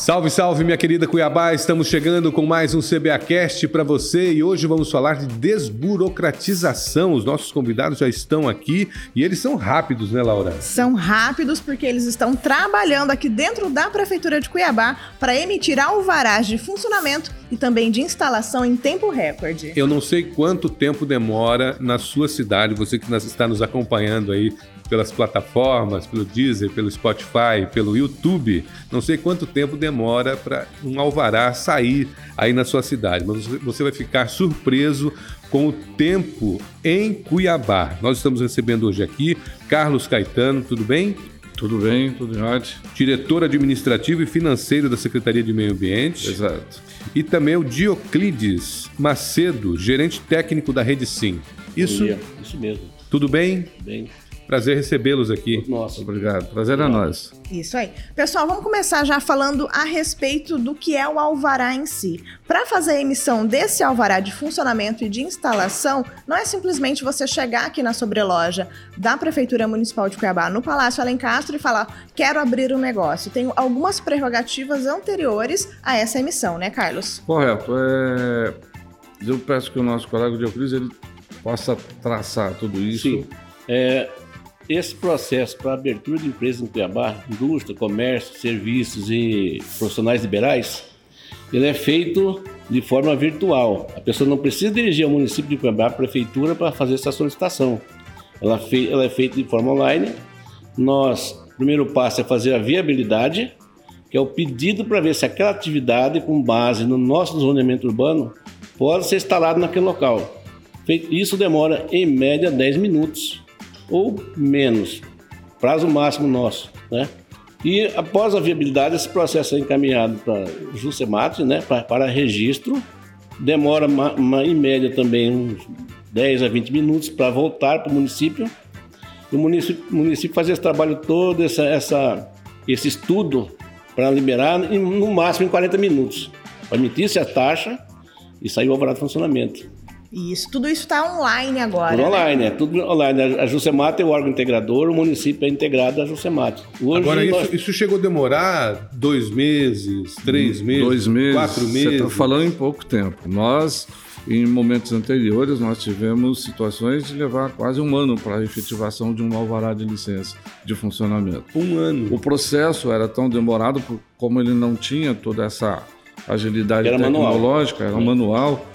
Salve, salve, minha querida Cuiabá! Estamos chegando com mais um CBAcast para você e hoje vamos falar de desburocratização. Os nossos convidados já estão aqui e eles são rápidos, né, Laura? São rápidos porque eles estão trabalhando aqui dentro da Prefeitura de Cuiabá para emitir alvarás de funcionamento e também de instalação em tempo recorde. Eu não sei quanto tempo demora na sua cidade, você que está nos acompanhando aí pelas plataformas, pelo Deezer, pelo Spotify, pelo YouTube. Não sei quanto tempo demora para um alvará sair aí na sua cidade, mas você vai ficar surpreso com o tempo em Cuiabá. Nós estamos recebendo hoje aqui Carlos Caetano, tudo bem? Tudo bem, tudo em ordem. Diretor administrativo e financeiro da Secretaria de Meio Ambiente. Exato. E também o Dioclides Macedo, gerente técnico da Rede Sim. Isso? Isso mesmo. Tudo bem? Bem. Prazer recebê-los aqui. Nossa, obrigado. Prazer é nosso. Isso aí. Pessoal, vamos começar já falando a respeito do que é o alvará em si. Para fazer a emissão desse alvará de funcionamento e de instalação, não é simplesmente você chegar aqui na sobreloja da Prefeitura Municipal de Cuiabá, no Palácio Alencastro, e falar: quero abrir um negócio. Tem algumas prerrogativas anteriores a essa emissão, né, Carlos? Correto. É... Eu peço que o nosso colega Dioclis ele possa traçar tudo isso. Sim. É, esse processo para abertura de empresas em Cuiabá, indústria, comércio, serviços e profissionais liberais, ele é feito de forma virtual. A pessoa não precisa dirigir ao município de Cuiabá, à prefeitura, para fazer essa solicitação. Ela, ela é feita de forma online. Nós, o primeiro passo é fazer a viabilidade, que é o pedido para ver se aquela atividade, com base no nosso zoneamento urbano, pode ser instalada naquele local. Isso demora, em média, 10 minutos ou menos. Prazo máximo nosso, né? E após a viabilidade, esse processo é encaminhado para o Jusemate, né, para, para registro. Demora uma, uma, em média também uns 10 a 20 minutos para voltar para o município. O município, município faz esse trabalho todo, essa, essa, esse estudo para liberar no máximo em 40 minutos. Para emitir-se a taxa e sair o alvará de funcionamento. Isso, tudo isso está online agora. Tudo né? online, é tudo online. A Jusemate é o órgão integrador, o município é integrado à Jusemate. Hoje agora, nós... isso, isso, chegou a demorar dois meses, três meses, dois meses quatro meses? Você está falando em pouco tempo. Nós, em momentos anteriores, nós tivemos situações de levar quase um ano para a efetivação de um alvará de licença de funcionamento. Um ano. O processo era tão demorado, como ele não tinha toda essa agilidade era tecnológica, manual. era manual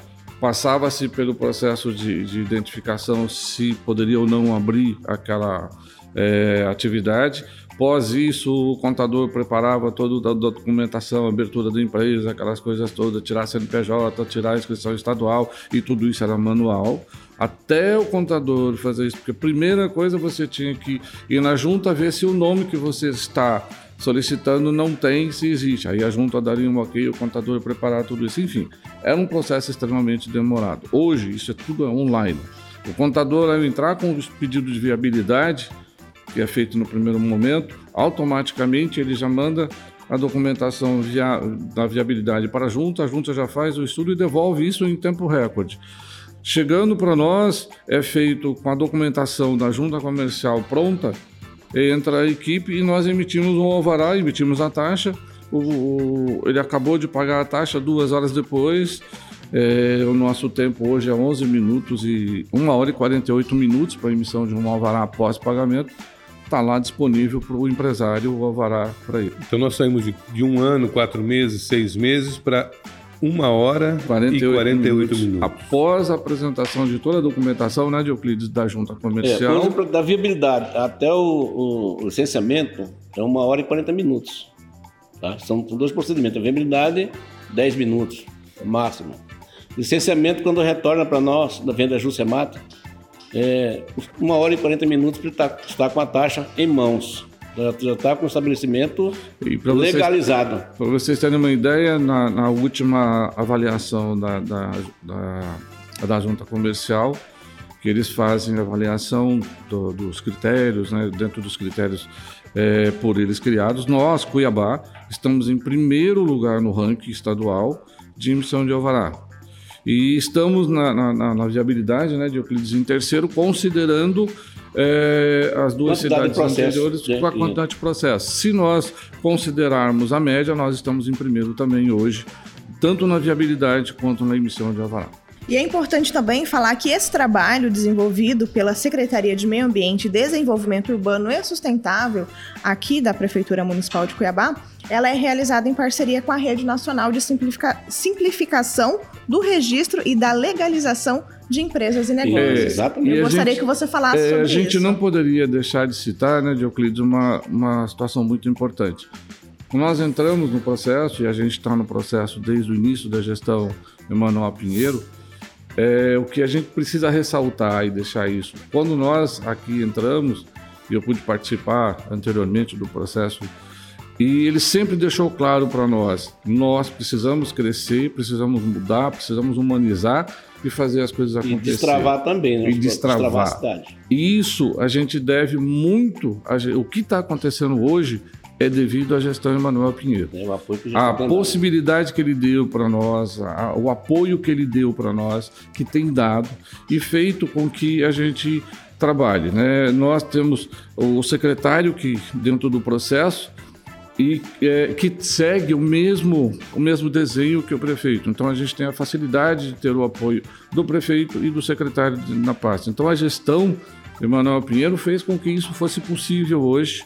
passava-se pelo processo de, de, identificação se poderia ou não abrir aquela é, atividade. Após isso, o contador preparava toda a documentação, abertura da empresa, aquelas coisas todas, tirar a CNPJ, tirar a inscrição estadual e tudo isso era manual. Até o contador fazer isso, porque a primeira coisa você tinha que ir na junta ver se o nome que você está solicitando não tem se existe. Aí a junta daria um ok, o contador preparar tudo isso. Enfim, era um processo extremamente demorado. Hoje, isso é tudo online. O contador, ao entrar com os pedidos de viabilidade, que é feito no primeiro momento, automaticamente ele já manda a documentação via, da viabilidade para a junta, a junta já faz o estudo e devolve isso em tempo recorde. Chegando para nós, é feito com a documentação da junta comercial pronta, entra a equipe e nós emitimos um alvará, emitimos a taxa. O, o, ele acabou de pagar a taxa duas horas depois. É, o nosso tempo hoje é 11 minutos e 1 hora e 48 minutos para emissão de um alvará após pagamento. Está lá disponível para o empresário o alvará para ele. Então nós saímos de, de um ano, quatro meses, seis meses para uma hora 48 e 48 minutos. minutos. Após a apresentação de toda a documentação, né, Euclides, da junta comercial. É, da viabilidade até o, o, licenciamento é uma hora e 40 minutos. Tá? São dois procedimentos. A viabilidade, 10 minutos, máximo. Licenciamento, quando retorna para nós, da venda Juscemata, é uma hora e 40 minutos para estar, estar com a taxa em mãos. Já está com o estabelecimento legalizado. Para vocês terem uma ideia, na, na última avaliação da, da, da, da, junta comercial, que eles fazem a avaliação do, dos critérios, né, dentro dos critérios é, por eles criados, nós, Cuiabá, estamos em primeiro lugar no ranking estadual de emissão de alvará. E estamos na, na, na viabilidade né, de Euclides em terceiro, considerando é, as duas Quantidade de cidades anteriores né? com a quantidade de processos. Se nós considerarmos a média, nós estamos em primeiro também hoje, tanto na viabilidade quanto na emissão de alvará. E é importante também falar que esse trabalho desenvolvido pela Secretaria de Meio Ambiente, Desenvolvimento Urbano e Sustentável aqui da Prefeitura Municipal de Cuiabá, ela é realizada em parceria com a Rede Nacional de Simplifica- Simplificação do Registro e da Legalização de Empresas e Negócios. exatamente. E Eu gostaria gente- que você falasse É, sobre a gente isso. não poderia deixar de citar, né, Dioclides, uma, uma situação muito importante. Nós entramos no processo, e a gente está no processo desde o início da gestão Emanuel Pinheiro, é, o que a gente precisa ressaltar e deixar isso. Quando nós aqui entramos, e eu pude participar anteriormente do processo, e ele sempre deixou claro para nós: nós precisamos crescer, precisamos mudar, precisamos humanizar e fazer as coisas E acontecer. destravar também, né? E destravar. a cidade. E isso a gente deve muito. a o que está acontecendo hoje é devido à gestão Emanuel Pinheiro. O apoio que já A tendo. possibilidade que ele deu para nós, a- o apoio que ele deu para nós, que tem dado e feito com que a gente trabalhe. Né? Nós temos o secretário que, dentro do processo, e é, que segue o mesmo, o mesmo desenho que o prefeito. Então a gente tem a facilidade de ter o apoio do prefeito e do secretário de- na pasta. Então a gestão Emanuel Pinheiro fez com que isso fosse possível hoje,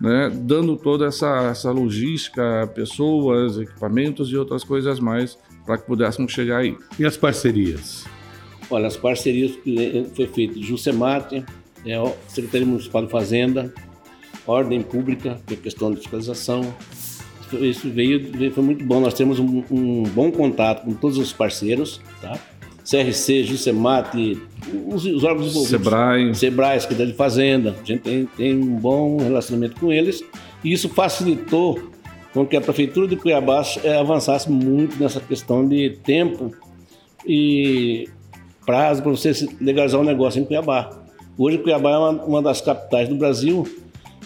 né, dando toda essa, essa logística, pessoas, equipamentos e outras coisas mais para que pudéssemos chegar aí. E as parcerias? Olha, as parcerias que foi feito de Jusemate, é, o Secretaria Municipal de Fazenda, Ordem Pública, que é questão de fiscalização. Isso- veio, veio- foi muito bom. Nós temos um, um bom contato com todos os parceiros, tá? CRC, Jusemate, os, os órgãos envolvidos. Sebrae, Sebrae, Secretaria de Fazenda, a gente tem, tem um bom relacionamento com eles e isso facilitou com que a Prefeitura de Cuiabá eh, avançasse muito nessa questão de tempo e prazo para você legalizar um negócio em Cuiabá. Hoje Cuiabá é uma, uma das capitais do Brasil,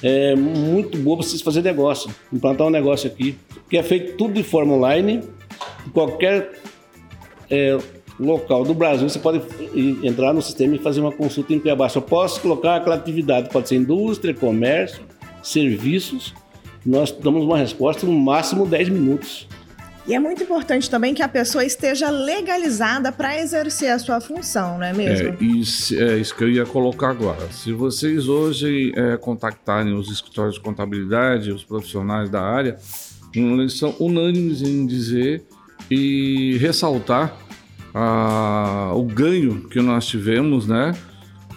é muito boa para você fazer negócio, implantar um negócio aqui, que é feito tudo de forma online, em qualquer é, local do Brasil, você pode entrar no sistema e fazer uma consulta em Cuiabá. Só posso colocar aquela atividade, pode ser indústria, comércio, serviços. Nós damos uma resposta no máximo 10 minutos. E é muito importante também que a pessoa esteja legalizada para exercer a sua função, não é mesmo? É, se- é isso que eu ia colocar agora. Se vocês hoje é, contactarem os escritórios de contabilidade, os profissionais da área, eles são unânimes em dizer e ressaltar ah, o ganho que nós tivemos, né,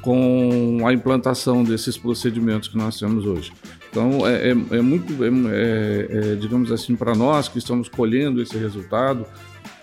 com a implantação desses procedimentos que nós temos hoje. Então, é, é- é muito, é- é- é, digamos assim, para nós que estamos colhendo esse resultado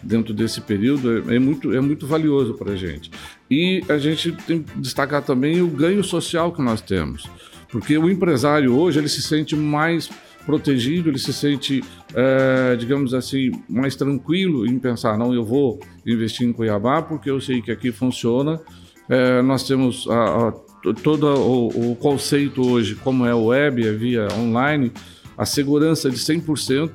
dentro desse período, é, é muito, é muito valioso para a gente. E a gente tem que destacar também o ganho social que nós temos, porque o empresário hoje ele se sente mais protegido, ele se sente, é, digamos assim, mais tranquilo em pensar, não, eu vou investir em Cuiabá porque eu sei que aqui funciona. É, nós temos a, a, todo o, o conceito hoje, como é o web, é via online, a segurança de 100%.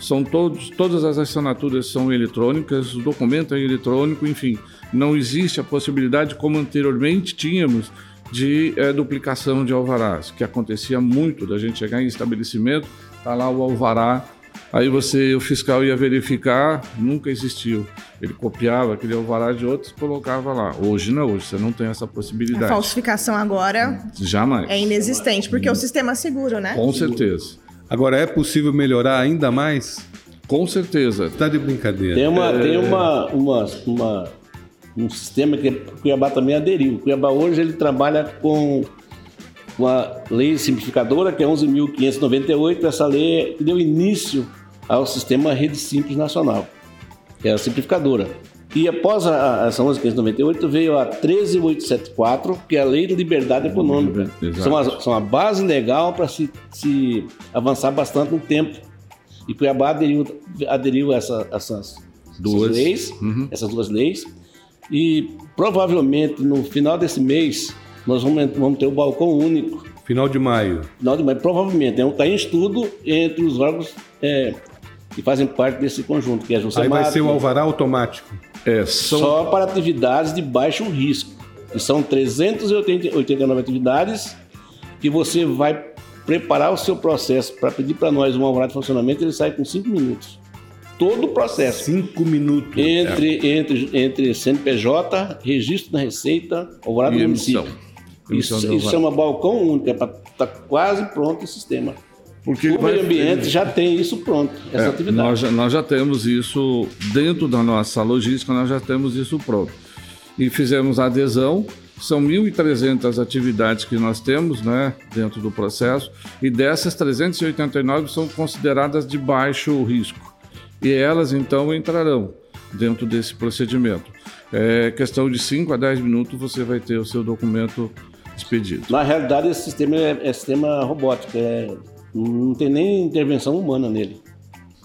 São todos, todas as assinaturas são eletrônicas, o documento é eletrônico, enfim, não existe a possibilidade, como anteriormente tínhamos, de eh, duplicação de alvarás, que acontecia muito, da gente chegar em estabelecimento, tá lá o alvará, aí você, o fiscal ia verificar, nunca existiu. Ele copiava aquele alvará de outros e colocava lá. Hoje não, hoje você não tem essa A possibilidade. falsificação agora Jamais. é inexistente, porque o sistema é seguro, né? Com certeza. Agora, é possível melhorar ainda mais? Com certeza. Tá de brincadeira. Tem, uma, tem uma, uma, uma- um sistema que Cuiabá também aderiu. Cuiabá hoje ele trabalha com com a lei simplificadora, que é 11.598. Essa lei deu início ao sistema Rede Simples Nacional, que é a simplificadora. E após a, a- essa 11.598 veio a 13.874, que é a Lei de Liberdade Econômica. Exato. São, as- são a base legal para se, se avançar bastante no tempo. E Cuiabá aderiu, aderiu a essa, essas Duas. essas leis, Uhum. essas duas leis. E provavelmente no final desse mês nós vamos, vamos ter o balcão único. Final de maio. Final de maio, provavelmente. Está em estudo entre os órgãos é, que fazem parte desse conjunto, que é a Aí vai ser o alvará automático. É, são só para atividades de baixo risco. E são 389 atividades que você vai preparar o seu processo para pedir para nós um alvará de funcionamento, ele sai com 5 minutos. Todo o processo. 5 minutos. Entre, é. entre, entre CNPJ, registro da Receita, alvará do município. Emissão. Isso, isso chama balcão único, é para estar tá quase pronto o sistema. Porque o meio ambiente já tem isso pronto, essa é, atividade. Nós já, nós já temos isso dentro da nossa logística, nós já temos isso pronto. E fizemos a adesão, são 1.300 atividades que nós temos né, dentro do processo, e dessas 389 são consideradas de baixo risco. E elas então entrarão dentro desse procedimento. É questão de 5 a 10 minutos você vai ter o seu documento expedido. Na realidade, esse sistema é, é sistema robótico, é não tem nem intervenção humana nele.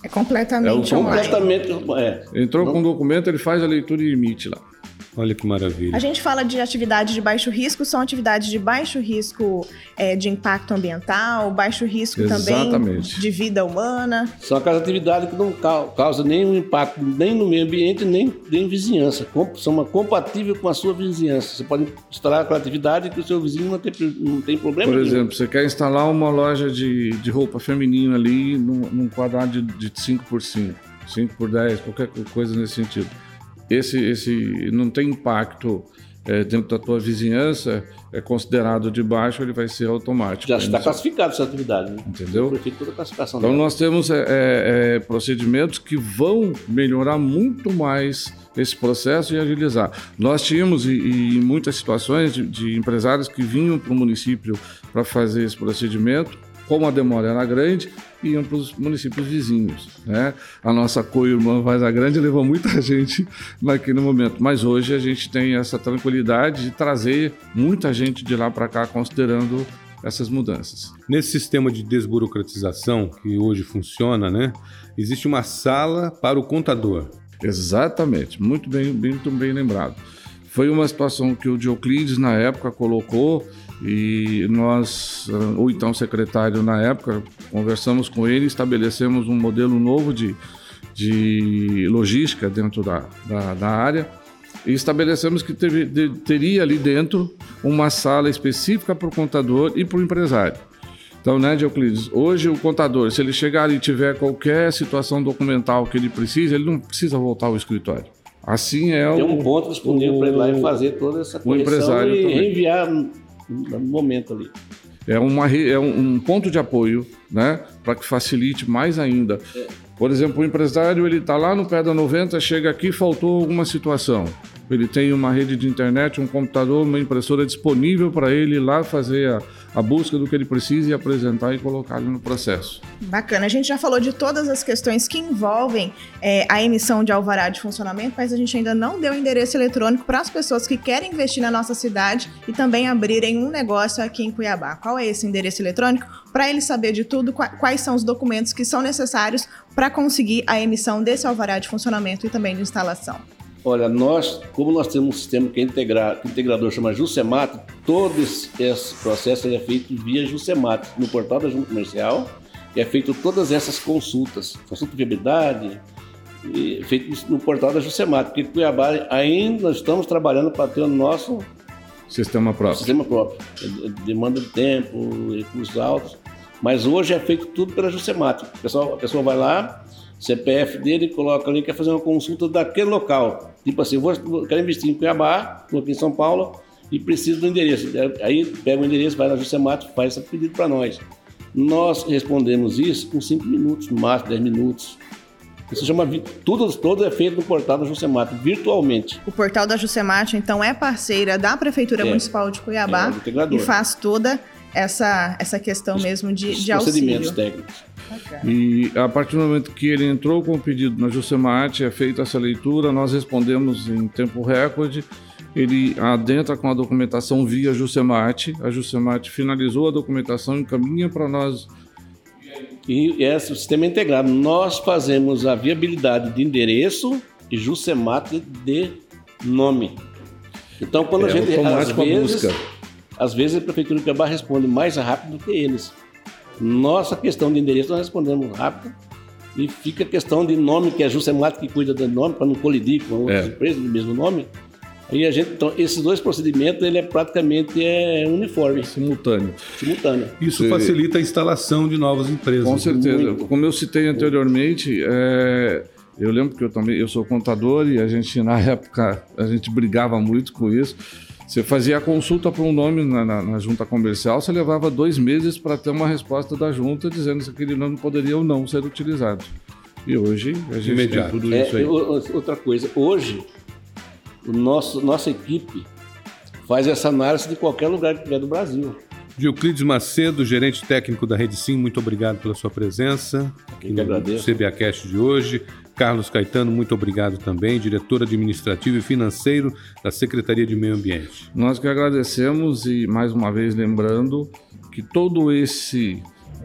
É completamente é, completamente, é. Entrou não... com o documento, ele faz a leitura e emite lá. Olha que maravilha. A gente fala de atividades de baixo risco, são atividades de baixo risco é, de impacto ambiental, baixo risco Exatamente. também de vida humana. São aquelas atividades que não causam nenhum impacto nem no meio ambiente, nem em vizinhança. São compatíveis com a sua vizinhança. Você pode instalar aquela atividade que o seu vizinho não tem, não tem problema Por exemplo, você quer instalar uma loja de, de roupa feminina ali num, num quadrado de, de 5 por 5, 5 por 10, qualquer coisa nesse sentido esse, esse não tem impacto é, dentro da tua vizinhança, é considerado de baixo, ele vai ser automático. Já está classificado essa atividade, né? Entendeu? classificação então dela. nós temos é, é, procedimentos que vão melhorar muito mais esse processo e agilizar. Nós tínhamos, e, e em muitas situações, de, de empresários que vinham para o município para fazer esse procedimento, como a demora era grande, iam para os municípios vizinhos. Né? A nossa co-irmã Vaza Grande levou muita gente naquele momento, mas hoje a gente tem essa tranquilidade de trazer muita gente de lá para cá, considerando essas mudanças. Nesse sistema de desburocratização que hoje funciona, né, existe uma sala para o contador. Exatamente, muito bem, muito bem lembrado. Foi uma situação que o Dioclides na época colocou e nós, o então secretário na época, conversamos com ele, estabelecemos um modelo novo de, de logística dentro da, da, da área e estabelecemos que teve, de, teria ali dentro uma sala específica para o contador e para o empresário. Então, né, Dioclides, hoje o contador, se ele chegar e tiver qualquer situação documental que ele precisa, ele não precisa voltar ao escritório. Assim é Tem o. Tem um ponto disponível para ele lá e fazer toda essa correção e também. enviar no momento ali. É, uma, é um, ponto de apoio, né, para que facilite mais ainda. É. Por exemplo, o empresário ele está lá no pé da 90, chega aqui faltou alguma situação. Ele tem uma rede de internet, um computador, uma impressora disponível para ele ir lá fazer a, a busca do que ele precisa e apresentar e colocar ali no processo. Bacana. A gente já falou de todas as questões que envolvem é, a emissão de alvará de funcionamento, mas a gente ainda não deu endereço eletrônico para as pessoas que querem investir na nossa cidade e também abrirem um negócio aqui em Cuiabá. Qual é esse endereço eletrônico? Para ele saber de tudo, quais são os documentos que são necessários para conseguir a emissão desse alvará de funcionamento e também de instalação. Olha, nós, como nós temos um sistema que é integra, integrador chama Jusemat, todo esse, processo é feito via Jusemat, no portal da Junta Comercial, e é feito todas essas consultas, consulta de viabilidade, feito no portal da Jusemat, porque Cuiabá ainda estamos trabalhando para ter o nosso sistema próprio. Sistema próprio. Demanda de tempo, recursos altos. Mas hoje é feito tudo pela Jusemat. A pessoa, a pessoa vai lá, CPF dele, coloca ali, quer fazer uma consulta daquele local. Tipo assim, vou, quero investir em Cuiabá, estou aqui em São Paulo, e preciso do endereço. Aí pega o endereço, vai na Jusemat, faz esse pedido para nós. Nós respondemos isso com 5 minutos, no máximo 10 minutos. Isso chama tudo, tudo é feito no portal da Jusemate, virtualmente. O portal da Jusemate, então, é parceira da Prefeitura é, Municipal de Cuiabá é, e faz toda essa, essa questão os, mesmo de, de procedimentos técnicos. E a partir do momento que ele entrou com o pedido na Jusemate, é feita essa leitura, nós respondemos em tempo recorde. Ele adentra com a documentação via Jusemate, a Jusemate finalizou a documentação e encaminha para nós e esse é sistema integrado. Nós fazemos a viabilidade de endereço e Jusemate de nome. Então, quando é, a gente às vezes, às vezes a prefeitura de Cuiabá responde mais rápido do que eles. Nossa questão de endereço nós respondemos rápido e fica a questão de nome que é a Jusemate que cuida do nome para não colidir com outras é. empresas do mesmo nome. Aí a gente, então, esses dois procedimentos ele é praticamente é uniforme, simultâneo. Simultâneo. Isso facilita a instalação de novas empresas. Com certeza. Muito. Como eu citei anteriormente, é, eu lembro que eu também eu sou contador e a gente na época a gente brigava muito com isso. Você fazia a consulta para um nome na, na, na, junta comercial, você levava dois meses para ter uma resposta da junta dizendo se aquele nome poderia ou não ser utilizado. E hoje a gente Imediato. tem tudo isso é, aí. Outra coisa, hoje o nosso, nossa equipe faz essa análise de qualquer lugar que tiver do Brasil. Euclides Macedo, gerente técnico da Rede Sim, muito obrigado pela sua presença aqui no agradeço. CBAcast de hoje. Carlos Caetano, muito obrigado também, diretor administrativo e financeiro da Secretaria de Meio Ambiente. Nós que agradecemos e mais uma vez lembrando que todo esse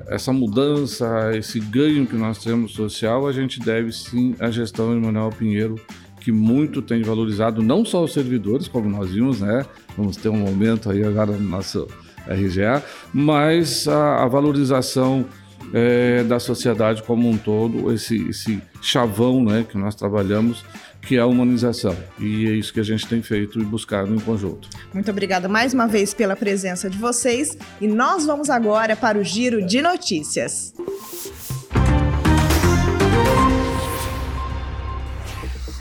essa mudança, esse ganho que nós temos social, a gente deve sim à gestão de Manuel Pinheiro que muito tem valorizado não só os servidores, como nós vimos, né? Vamos ter um momento aí agora no nosso RGA, mas a, a valorização é, da sociedade como um todo, esse, esse chavão né, que nós trabalhamos, que é a humanização. E é isso que a gente tem feito e buscado em conjunto. Muito obrigada mais uma vez pela presença de vocês e nós vamos agora para o Giro de Notícias.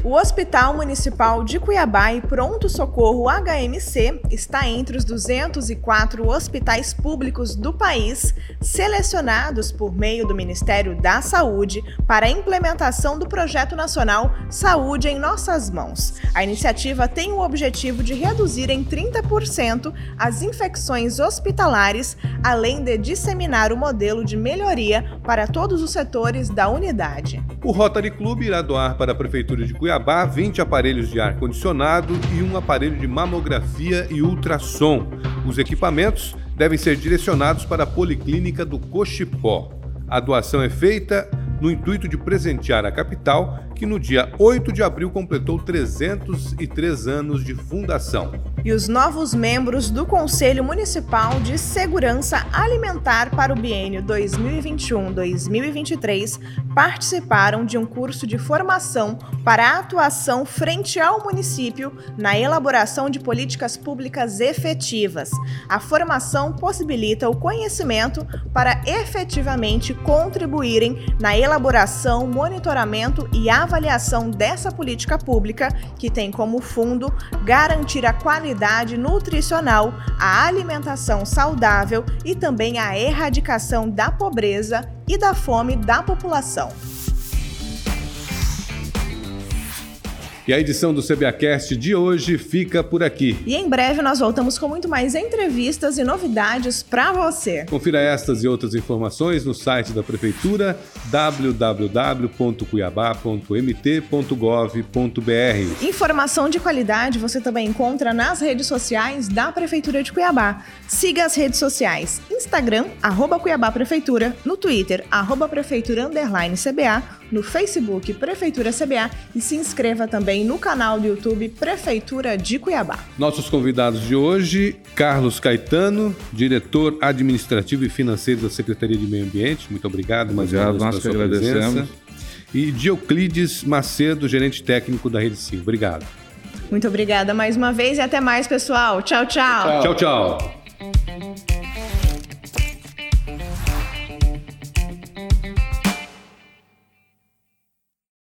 O Hospital Municipal de Cuiabá e Pronto Socorro HMC está entre os 204 hospitais públicos do país selecionados por meio do Ministério da Saúde para a implementação do Projeto Nacional Saúde em Nossas Mãos. A iniciativa tem o objetivo de reduzir em 30% as infecções hospitalares, além de disseminar o modelo de melhoria para todos os setores da unidade. O Rotary Club irá doar para a Prefeitura de Cuiabá Cuiabá 20 aparelhos de ar-condicionado e um aparelho de mamografia e ultrassom. Os equipamentos devem ser direcionados para a Policlínica do Cochipó. A doação é feita no intuito de presentear a capital, que no dia 8 de abril completou 303 anos de fundação. E os novos membros do Conselho Municipal de Segurança Alimentar para o biênio 2021-2023 participaram de um curso de formação para atuação frente ao município na elaboração de políticas públicas efetivas. A formação possibilita o conhecimento para efetivamente contribuírem na elaboração elaboração, monitoramento e avaliação dessa política pública, que tem como fundo garantir a qualidade nutricional, a alimentação saudável e também a erradicação da pobreza e da fome da população. E a edição do CBAcast de hoje fica por aqui. E em breve nós voltamos com muito mais entrevistas e novidades para você. Confira estas e outras informações no site da Prefeitura www.cuiabá.mt.gov.br. Informação de qualidade você também encontra nas redes sociais da Prefeitura de Cuiabá. Siga as redes sociais: Instagram, arroba Cuiabá Prefeitura, no Twitter, arroba Prefeitura Underline CBA no Facebook Prefeitura CBA e se inscreva também no canal do YouTube Prefeitura de Cuiabá. Nossos convidados de hoje, Carlos Caetano, diretor administrativo e financeiro da Secretaria de Meio Ambiente. Muito obrigado, mais uma vez nós que agradecemos. Presença. E Dioclides Macedo, gerente técnico da Rede Sim. Obrigado. Muito obrigada mais uma vez e até mais, pessoal. Tchau, tchau. Tchau, tchau. tchau.